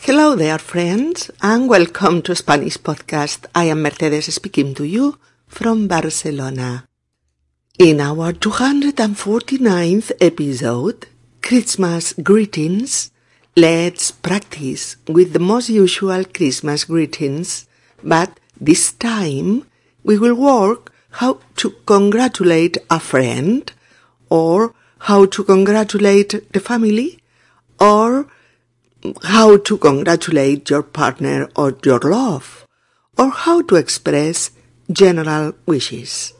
Hello there, friends, and welcome to Spanish Podcast. I am Mercedes speaking to you from Barcelona. In our 249th episode, Christmas Greetings, let's practice with the most usual Christmas greetings, but this time we will work how to congratulate a friend, or how to congratulate the family, or how to congratulate your partner or your love, or how to express general wishes.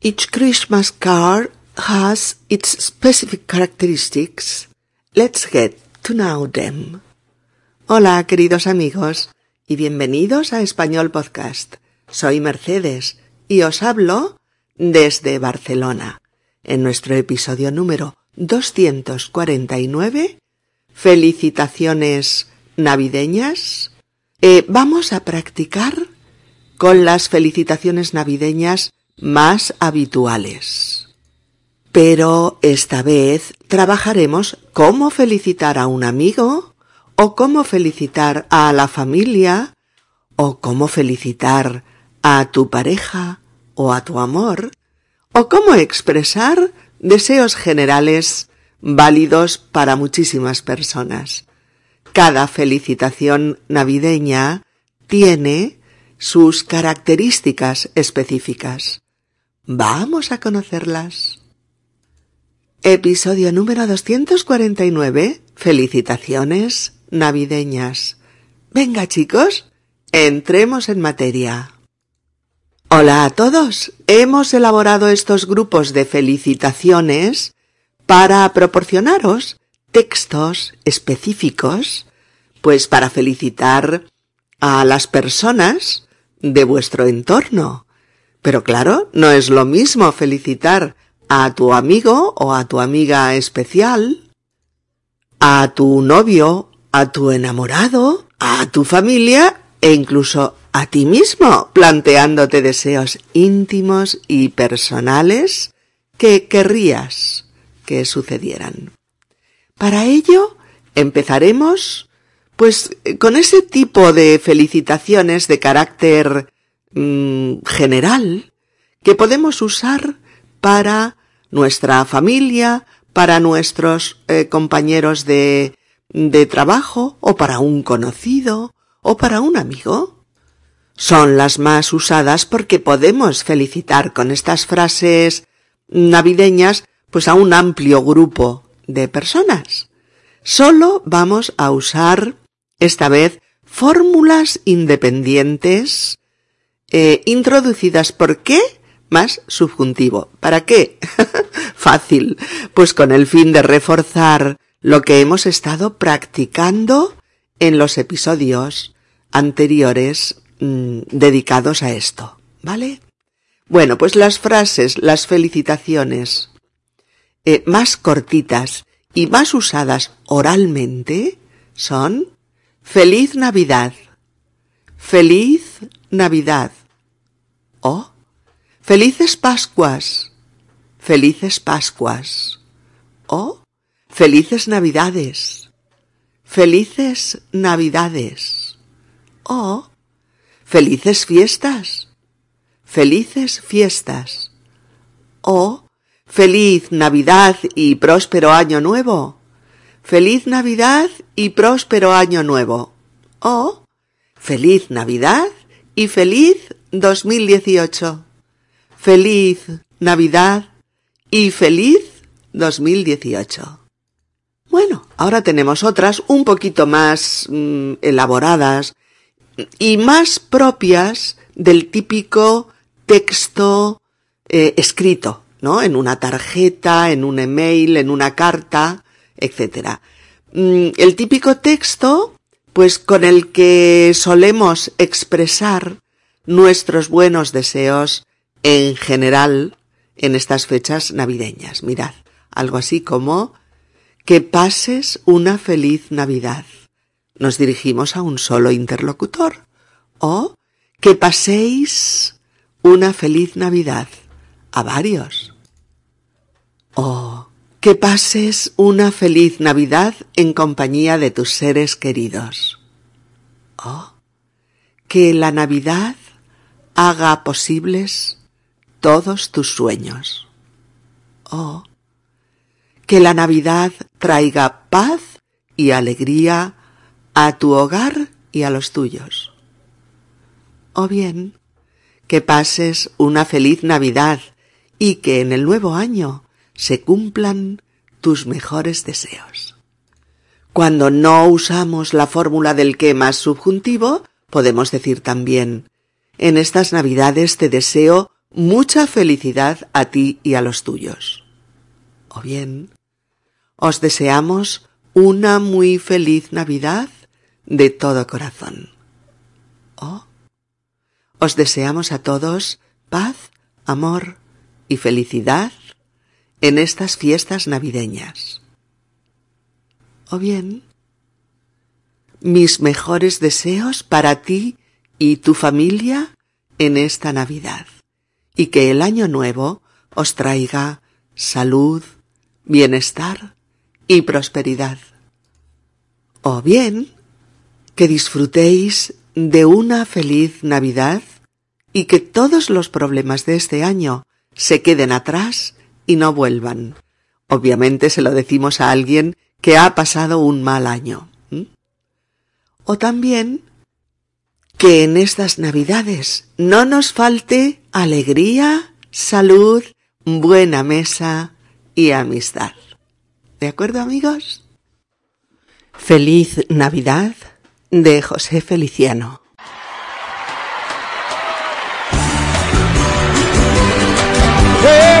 Each Christmas card has its specific characteristics. Let's get to know them. Hola, queridos amigos, y bienvenidos a Español Podcast. Soy Mercedes y os hablo desde Barcelona, en nuestro episodio número 249 felicitaciones navideñas. Eh, vamos a practicar con las felicitaciones navideñas más habituales. Pero esta vez trabajaremos cómo felicitar a un amigo, o cómo felicitar a la familia, o cómo felicitar a tu pareja o a tu amor, o cómo expresar deseos generales válidos para muchísimas personas. Cada felicitación navideña tiene sus características específicas. Vamos a conocerlas. Episodio número 249. Felicitaciones navideñas. Venga chicos, entremos en materia. Hola a todos. Hemos elaborado estos grupos de felicitaciones para proporcionaros textos específicos, pues para felicitar a las personas de vuestro entorno. Pero claro, no es lo mismo felicitar a tu amigo o a tu amiga especial, a tu novio, a tu enamorado, a tu familia e incluso a ti mismo, planteándote deseos íntimos y personales que querrías que sucedieran. Para ello empezaremos pues con ese tipo de felicitaciones de carácter mm, general que podemos usar para nuestra familia, para nuestros eh, compañeros de, de trabajo o para un conocido o para un amigo. Son las más usadas porque podemos felicitar con estas frases navideñas pues a un amplio grupo de personas. Solo vamos a usar esta vez fórmulas independientes eh, introducidas por qué más subjuntivo. ¿Para qué? Fácil. Pues con el fin de reforzar lo que hemos estado practicando en los episodios anteriores mm, dedicados a esto. ¿Vale? Bueno, pues las frases, las felicitaciones eh, más cortitas y más usadas oralmente son Feliz Navidad, Feliz Navidad o Felices Pascuas, Felices Pascuas o Felices Navidades, Felices Navidades o Felices Fiestas, Felices Fiestas o Feliz Navidad y próspero año nuevo. Feliz Navidad y próspero año nuevo. O Feliz Navidad y feliz 2018. Feliz Navidad y feliz 2018. Bueno, ahora tenemos otras un poquito más mm, elaboradas y más propias del típico texto eh, escrito, ¿no? En una tarjeta, en un email, en una carta, etc. Mm, el típico texto, pues con el que solemos expresar nuestros buenos deseos en general en estas fechas navideñas. Mirad, algo así como que pases una feliz Navidad. Nos dirigimos a un solo interlocutor. O que paséis una feliz Navidad a varios que pases una feliz Navidad en compañía de tus seres queridos. Oh, que la Navidad haga posibles todos tus sueños. Oh, que la Navidad traiga paz y alegría a tu hogar y a los tuyos. O bien, que pases una feliz Navidad y que en el nuevo año se cumplan tus mejores deseos. Cuando no usamos la fórmula del que más subjuntivo, podemos decir también en estas Navidades te deseo mucha felicidad a ti y a los tuyos. O bien, os deseamos una muy feliz Navidad de todo corazón. O os deseamos a todos paz, amor y felicidad en estas fiestas navideñas. O bien, mis mejores deseos para ti y tu familia en esta Navidad, y que el año nuevo os traiga salud, bienestar y prosperidad. O bien, que disfrutéis de una feliz Navidad y que todos los problemas de este año se queden atrás y no vuelvan. Obviamente se lo decimos a alguien que ha pasado un mal año. O también que en estas Navidades no nos falte alegría, salud, buena mesa y amistad. ¿De acuerdo amigos? Feliz Navidad de José Feliciano.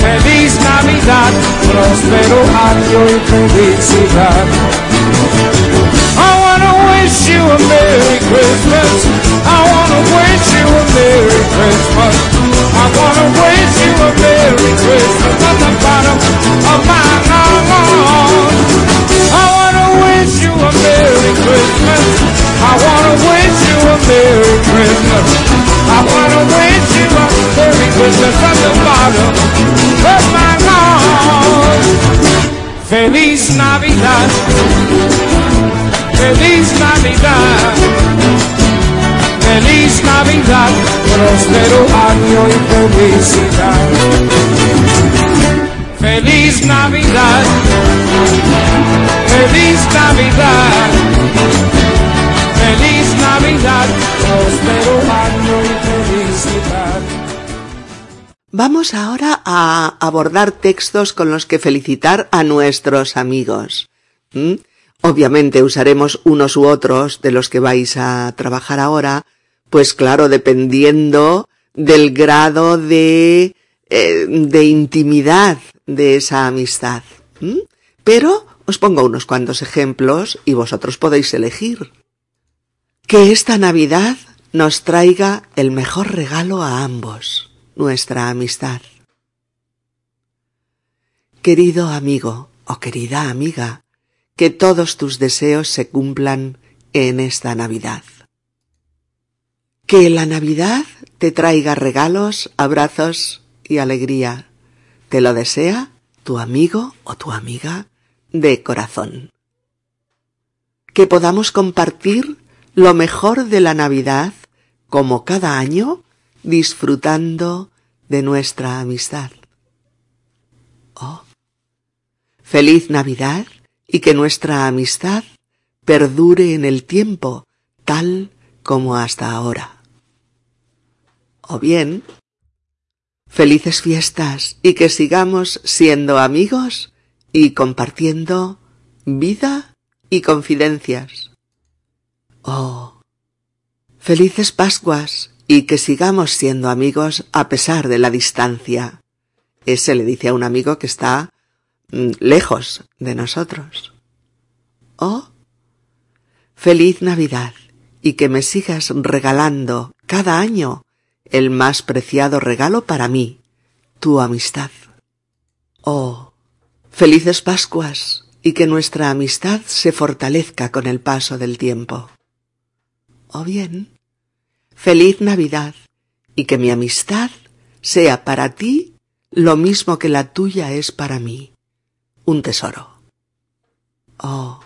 feliz Navidad, próspero año y felicidad. I wanna wish you a Merry Christmas. Feliz Navidad, feliz Navidad, próspero año y felicidad. Feliz Navidad, feliz Navidad, feliz Navidad, próspero año y felicidad. Vamos ahora a abordar textos con los que felicitar a nuestros amigos. ¿Mm? Obviamente usaremos unos u otros de los que vais a trabajar ahora, pues claro, dependiendo del grado de, eh, de intimidad de esa amistad. Pero os pongo unos cuantos ejemplos y vosotros podéis elegir. Que esta Navidad nos traiga el mejor regalo a ambos, nuestra amistad. Querido amigo o querida amiga, que todos tus deseos se cumplan en esta Navidad. Que la Navidad te traiga regalos, abrazos y alegría. Te lo desea tu amigo o tu amiga de corazón. Que podamos compartir lo mejor de la Navidad como cada año disfrutando de nuestra amistad. Oh, feliz Navidad y que nuestra amistad perdure en el tiempo tal como hasta ahora. O bien, felices fiestas y que sigamos siendo amigos y compartiendo vida y confidencias. Oh, felices Pascuas y que sigamos siendo amigos a pesar de la distancia. Ese le dice a un amigo que está lejos de nosotros. Oh, feliz Navidad y que me sigas regalando cada año el más preciado regalo para mí, tu amistad. Oh, felices Pascuas y que nuestra amistad se fortalezca con el paso del tiempo. O bien, feliz Navidad y que mi amistad sea para ti lo mismo que la tuya es para mí, un tesoro. Oh,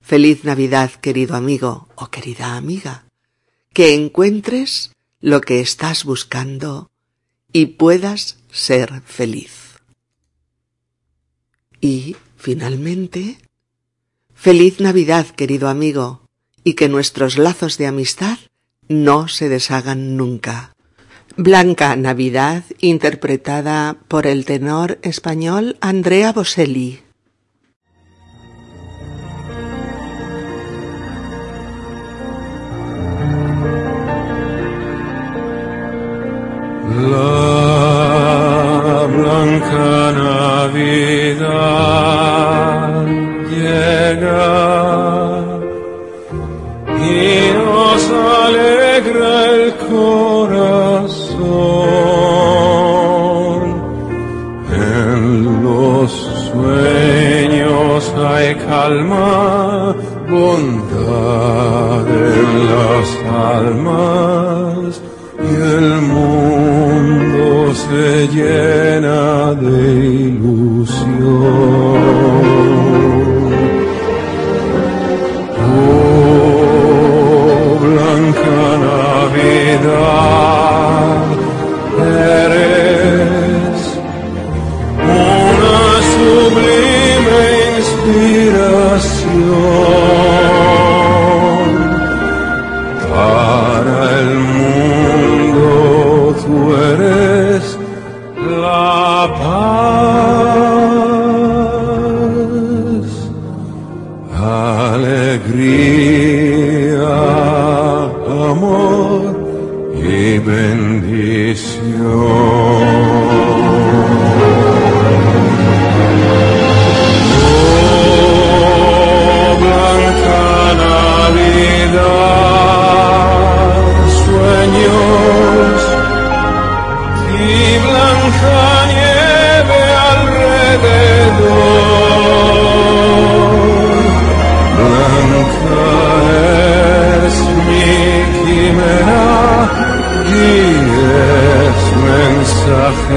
feliz Navidad, querido amigo o querida amiga, que encuentres lo que estás buscando y puedas ser feliz. Y, finalmente, feliz Navidad, querido amigo, y que nuestros lazos de amistad no se deshagan nunca. Blanca Navidad, interpretada por el tenor español Andrea Boselli. La blanca Navidad llega y nos alegra el corazón. Hay calma, bondad en las almas y el mundo se llena de ilusión. Oh, blanca Navidad,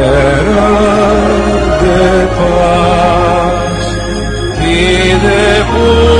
mensajera de paz y de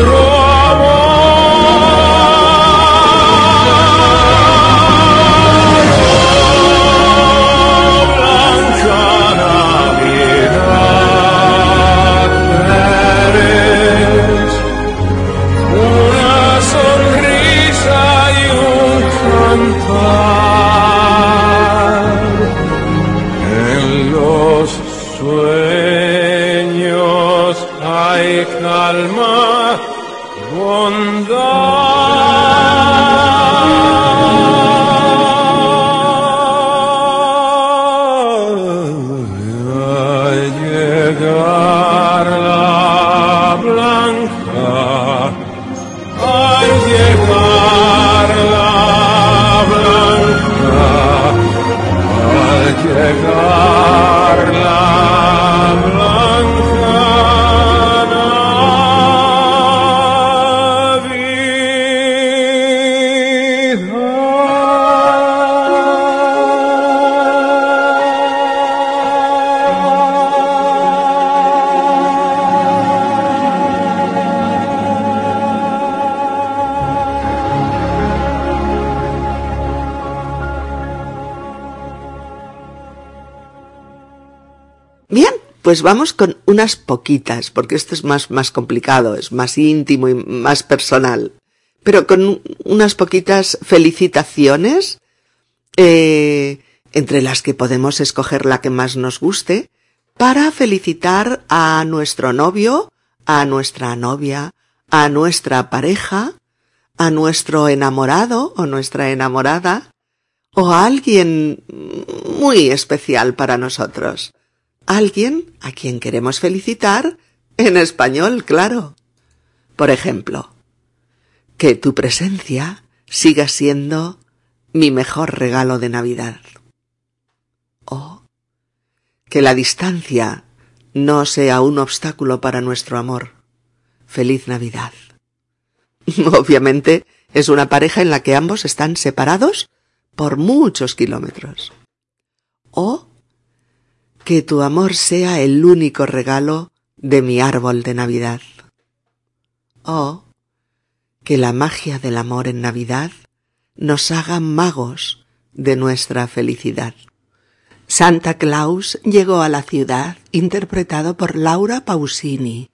pues vamos con unas poquitas, porque esto es más, más complicado, es más íntimo y más personal. Pero con unas poquitas felicitaciones, eh, entre las que podemos escoger la que más nos guste, para felicitar a nuestro novio, a nuestra novia, a nuestra pareja, a nuestro enamorado o nuestra enamorada, o a alguien muy especial para nosotros. Alguien a quien queremos felicitar en español, claro. Por ejemplo, que tu presencia siga siendo mi mejor regalo de Navidad. O que la distancia no sea un obstáculo para nuestro amor. Feliz Navidad. Obviamente es una pareja en la que ambos están separados por muchos kilómetros. O que tu amor sea el único regalo de mi árbol de Navidad. O que la magia del amor en Navidad nos haga magos de nuestra felicidad. Santa Claus llegó a la ciudad interpretado por Laura Pausini.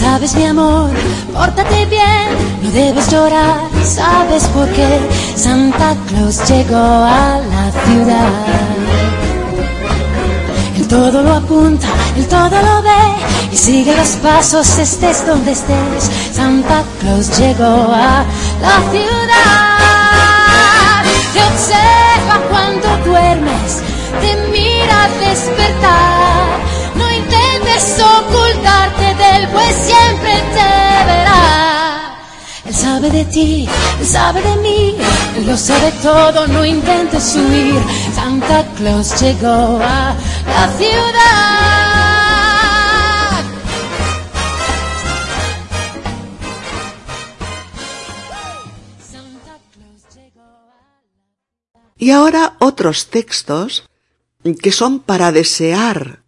Sabes mi amor, pórtate bien, no debes llorar, sabes por qué Santa Claus llegó a la ciudad. Él todo lo apunta, él todo lo ve y sigue los pasos estés donde estés. Santa Claus llegó a la ciudad. Te observa cuando duermes, te mira despertar ocultarte del pues siempre te verá. Él sabe de ti, él sabe de mí, él lo sabe todo, no intentes huir. Santa Claus llegó a la ciudad. Y ahora otros textos que son para desear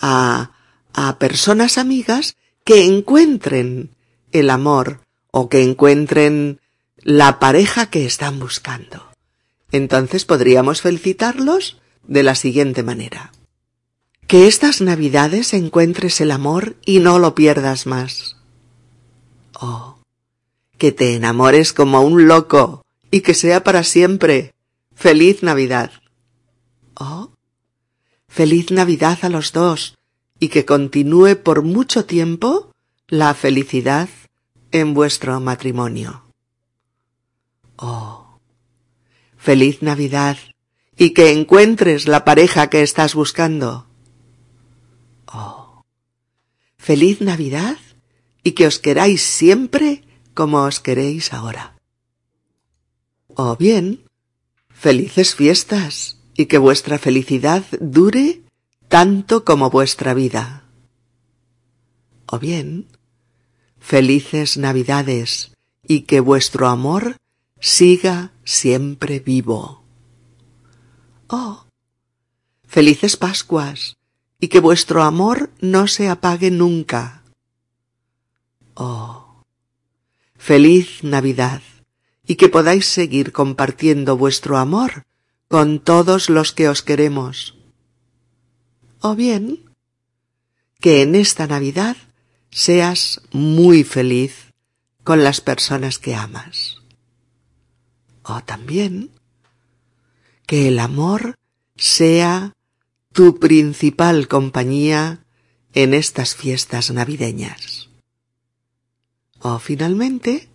a a personas amigas que encuentren el amor o que encuentren la pareja que están buscando. Entonces podríamos felicitarlos de la siguiente manera. Que estas navidades encuentres el amor y no lo pierdas más. Oh, que te enamores como un loco y que sea para siempre. Feliz Navidad. Oh, feliz Navidad a los dos y que continúe por mucho tiempo la felicidad en vuestro matrimonio. Oh, feliz Navidad y que encuentres la pareja que estás buscando. Oh, feliz Navidad y que os queráis siempre como os queréis ahora. O bien, felices fiestas y que vuestra felicidad dure tanto como vuestra vida. O bien, felices Navidades y que vuestro amor siga siempre vivo. Oh, felices Pascuas y que vuestro amor no se apague nunca. Oh, feliz Navidad y que podáis seguir compartiendo vuestro amor con todos los que os queremos o bien que en esta Navidad seas muy feliz con las personas que amas. O también que el amor sea tu principal compañía en estas fiestas navideñas. O finalmente,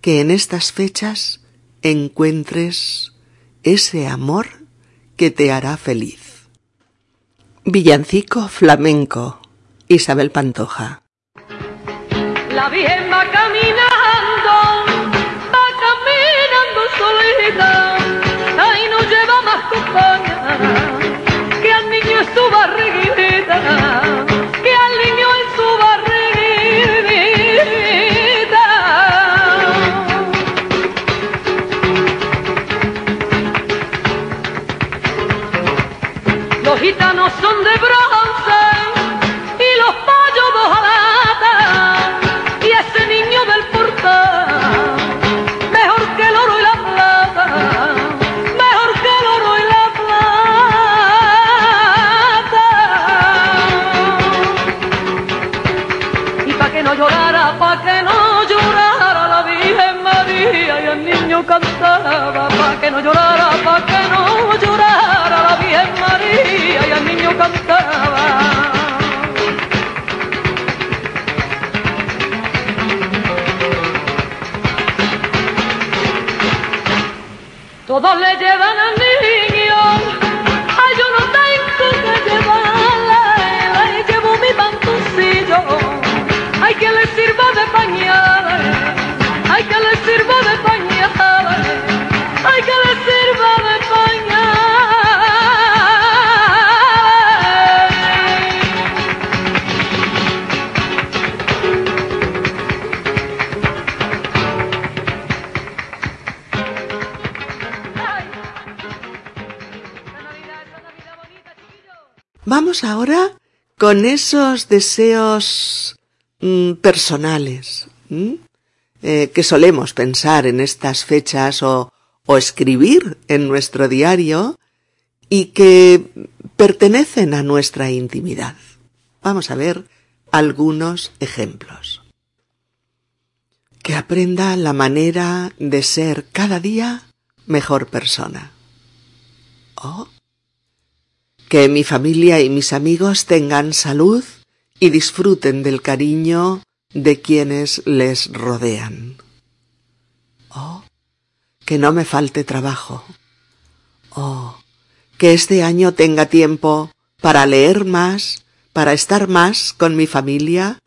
que en estas fechas encuentres ese amor que te hará feliz. Villancico flamenco. Isabel Pantoja. La Virgen va caminando, va caminando solita, ahí no lleva más compañía que al niño en su barriguita. son Todos le Ahora con esos deseos mm, personales ¿m? Eh, que solemos pensar en estas fechas o, escribir en nuestro diario y que pertenecen a nuestra intimidad. Vamos a ver algunos ejemplos. Que aprenda la manera de ser cada día mejor persona. O que mi familia y mis amigos tengan salud y disfruten del cariño de quienes les rodean. Oh, que no me falte trabajo. Oh, que este año tenga tiempo para leer más, para estar más con mi familia,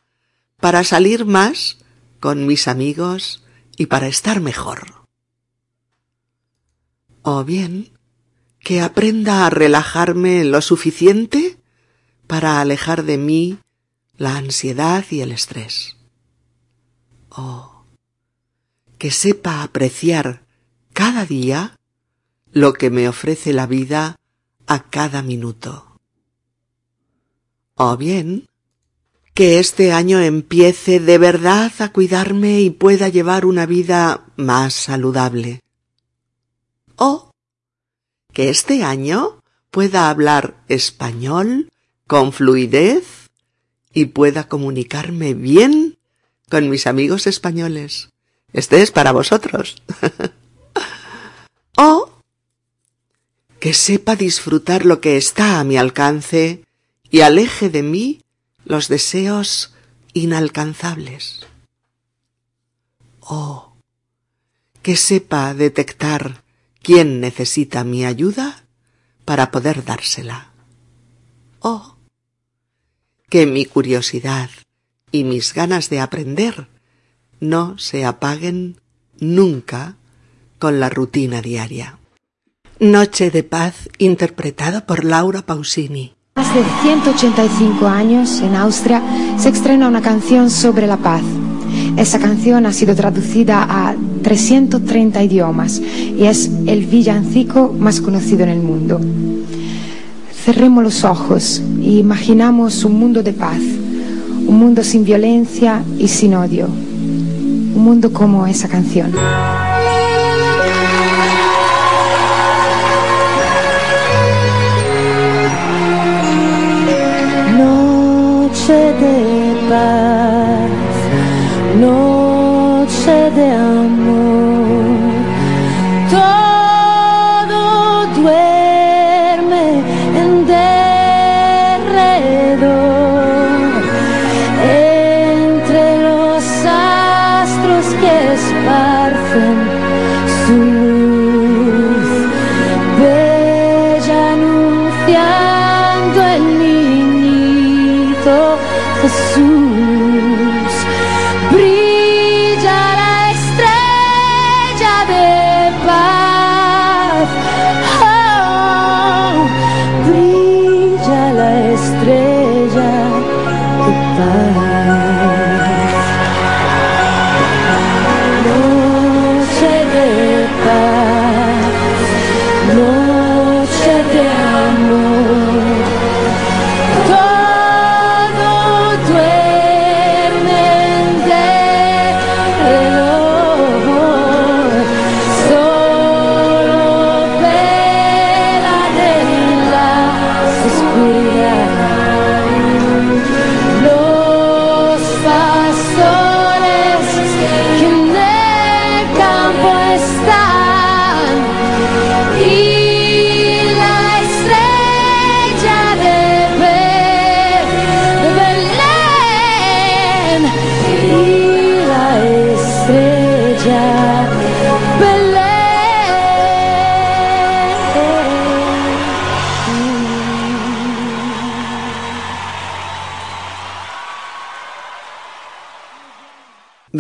para salir más con mis amigos y para estar mejor. O bien, que aprenda a relajarme lo suficiente para alejar de mí la ansiedad y el estrés. Oh, que sepa apreciar cada día lo que me ofrece la vida a cada minuto. O bien, que este año empiece de verdad a cuidarme y pueda llevar una vida más saludable. O que este año pueda hablar español con fluidez y pueda comunicarme bien con mis amigos españoles. Este es para vosotros. o que sepa disfrutar lo que está a mi alcance y aleje de mí los deseos inalcanzables. O que sepa detectar quién necesita mi ayuda para poder dársela. O que mi curiosidad y mis ganas de aprender no se apaguen nunca con la rutina diaria. Noche de paz interpretada por Laura Pausini. Hace 185 años, en Austria, se estrena una canción sobre la paz. Esa canción ha sido traducida a 330 idiomas y es el villancico más conocido en el mundo. Cerremos los ojos e imaginamos un mundo de paz, un mundo sin violencia y sin odio, un mundo como esa canción. Noche de paz, noche de amor.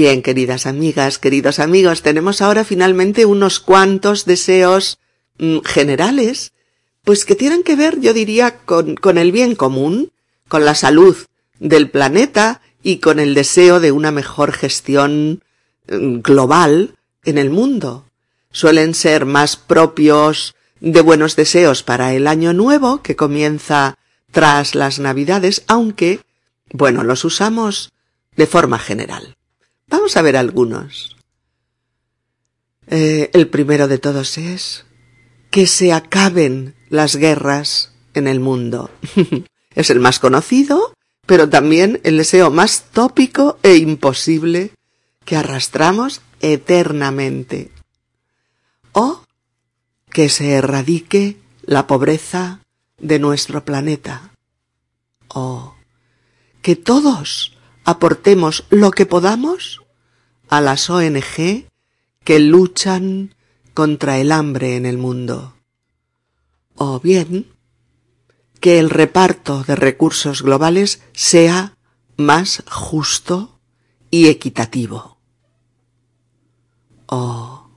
Bien, queridas amigas, queridos amigos, tenemos ahora finalmente unos cuantos deseos mm, generales, pues que tienen que ver, yo diría, con, el bien común, con la salud del planeta y con el deseo de una mejor gestión mm, global en el mundo. Suelen ser más propios de buenos deseos para el año nuevo que comienza tras las navidades, aunque, bueno, los usamos de forma general. Vamos a ver algunos. Eh, el primero de todos es que se acaben las guerras en el mundo. es el más conocido, pero también el deseo más tópico e imposible que arrastramos eternamente. O que se erradique la pobreza de nuestro planeta. O que todos aportemos lo que podamos a las ONG que luchan contra el hambre en el mundo. O bien, que el reparto de recursos globales sea más justo y equitativo. O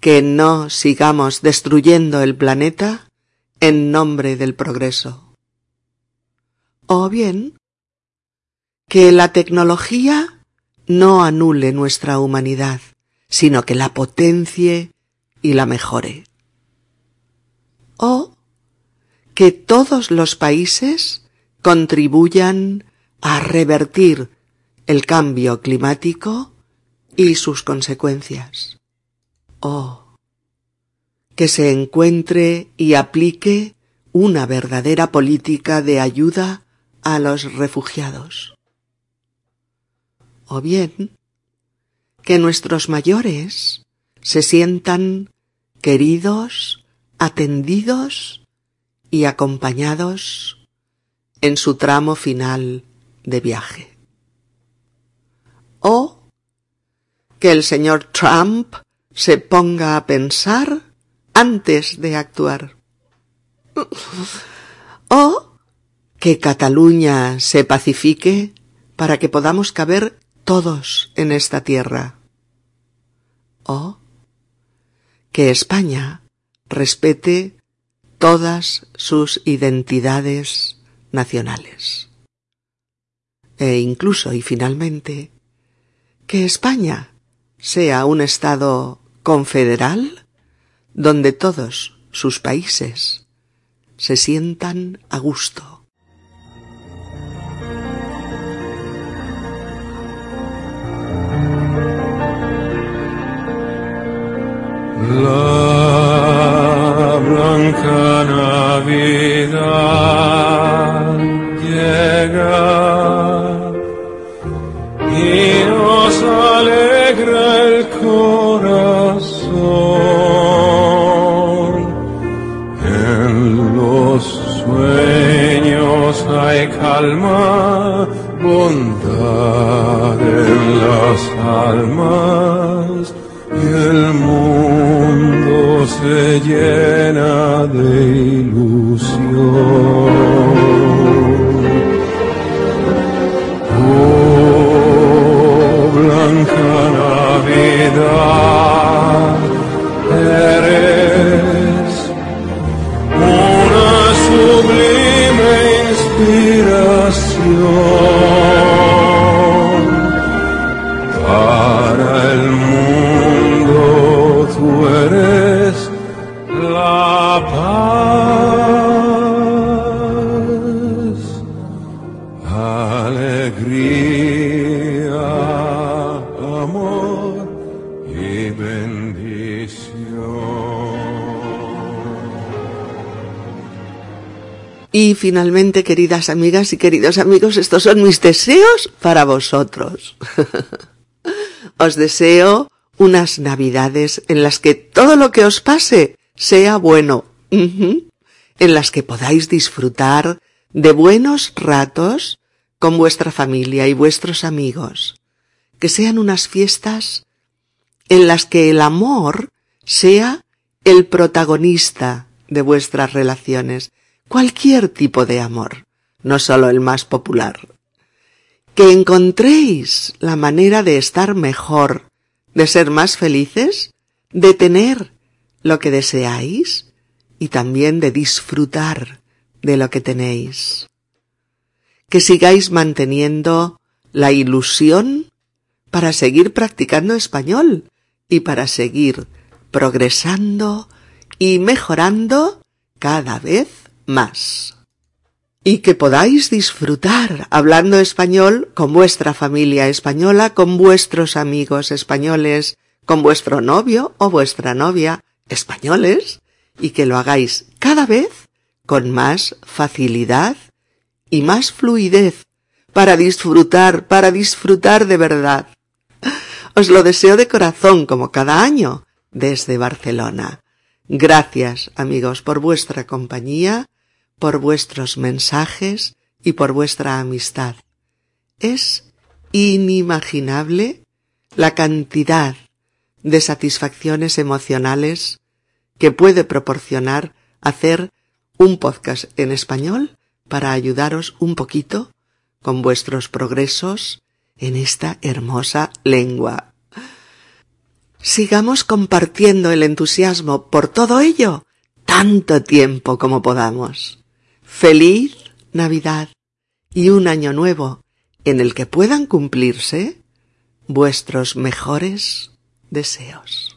que no sigamos destruyendo el planeta en nombre del progreso. O bien, que la tecnología no anule nuestra humanidad, sino que la potencie y la mejore. O que todos los países contribuyan a revertir el cambio climático y sus consecuencias. O que se encuentre y aplique una verdadera política de ayuda a los refugiados o bien que nuestros mayores se sientan queridos, atendidos y acompañados en su tramo final de viaje. O que el señor Trump se ponga a pensar antes de actuar. O que Cataluña se pacifique para que podamos caber todos en esta tierra. O que España respete todas sus identidades nacionales. E incluso y finalmente, que España sea un Estado confederal donde todos sus países se sientan a gusto. La blanca Navidad llega y nos alegra el corazón. En los sueños hay calma, bondad en las almas y el mundo se llena de ilusión. Finalmente, queridas amigas y queridos amigos, estos son mis deseos para vosotros. os deseo unas navidades en las que todo lo que os pase sea bueno, en las que podáis disfrutar de buenos ratos con vuestra familia y vuestros amigos, que sean unas fiestas en las que el amor sea el protagonista de vuestras relaciones, cualquier tipo de amor, no solo el más popular. que encontréis la manera de estar mejor, de ser más felices, de tener lo que deseáis y también de disfrutar de lo que tenéis. Que sigáis manteniendo la ilusión para seguir practicando español y para seguir progresando y mejorando cada vez más. Y que podáis disfrutar hablando español con vuestra familia española, con vuestros amigos españoles, con vuestro novio o vuestra novia españoles, y que lo hagáis cada vez con más facilidad y más fluidez para disfrutar, para disfrutar de verdad. Os lo deseo de corazón como cada año desde Barcelona. Gracias, amigos, por vuestra compañía, por vuestros mensajes y por vuestra amistad. Es inimaginable la cantidad de satisfacciones emocionales que puede proporcionar hacer un podcast en español para ayudaros un poquito con vuestros progresos en esta hermosa lengua. Sigamos compartiendo el entusiasmo por todo ello tanto tiempo como podamos. Feliz Navidad y un año nuevo en el que puedan cumplirse vuestros mejores deseos.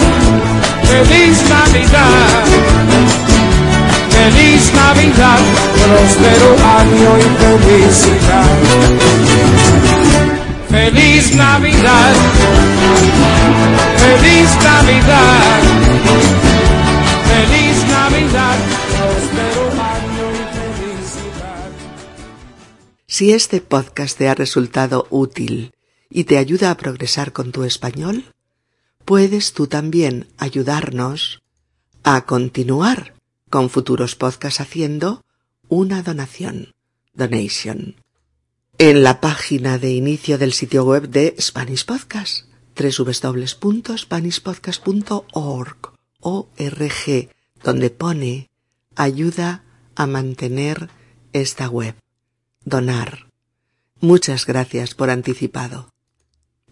Feliz Navidad, feliz Navidad, próspero año y felicidad. Feliz Navidad, feliz Navidad, feliz Navidad, próspero año y felicidad. Si este podcast te ha resultado útil y te ayuda a progresar con tu español, puedes tú también ayudarnos a continuar con futuros podcasts haciendo una donación, donation, en la página de inicio del sitio web de Spanish Podcast, www.spanishpodcast.org, org, donde pone ayuda a mantener esta web, donar. Muchas gracias por anticipado.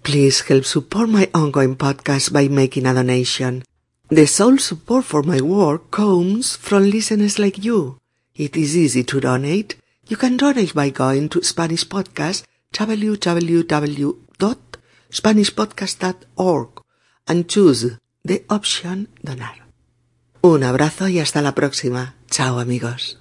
Please help support my ongoing podcast by making a donation. The sole support for my work comes from listeners like you. It is easy to donate. You can donate by going to Spanish Podcast www.spanishpodcast.org and choose the option donar. Un abrazo y hasta la próxima. Chao amigos.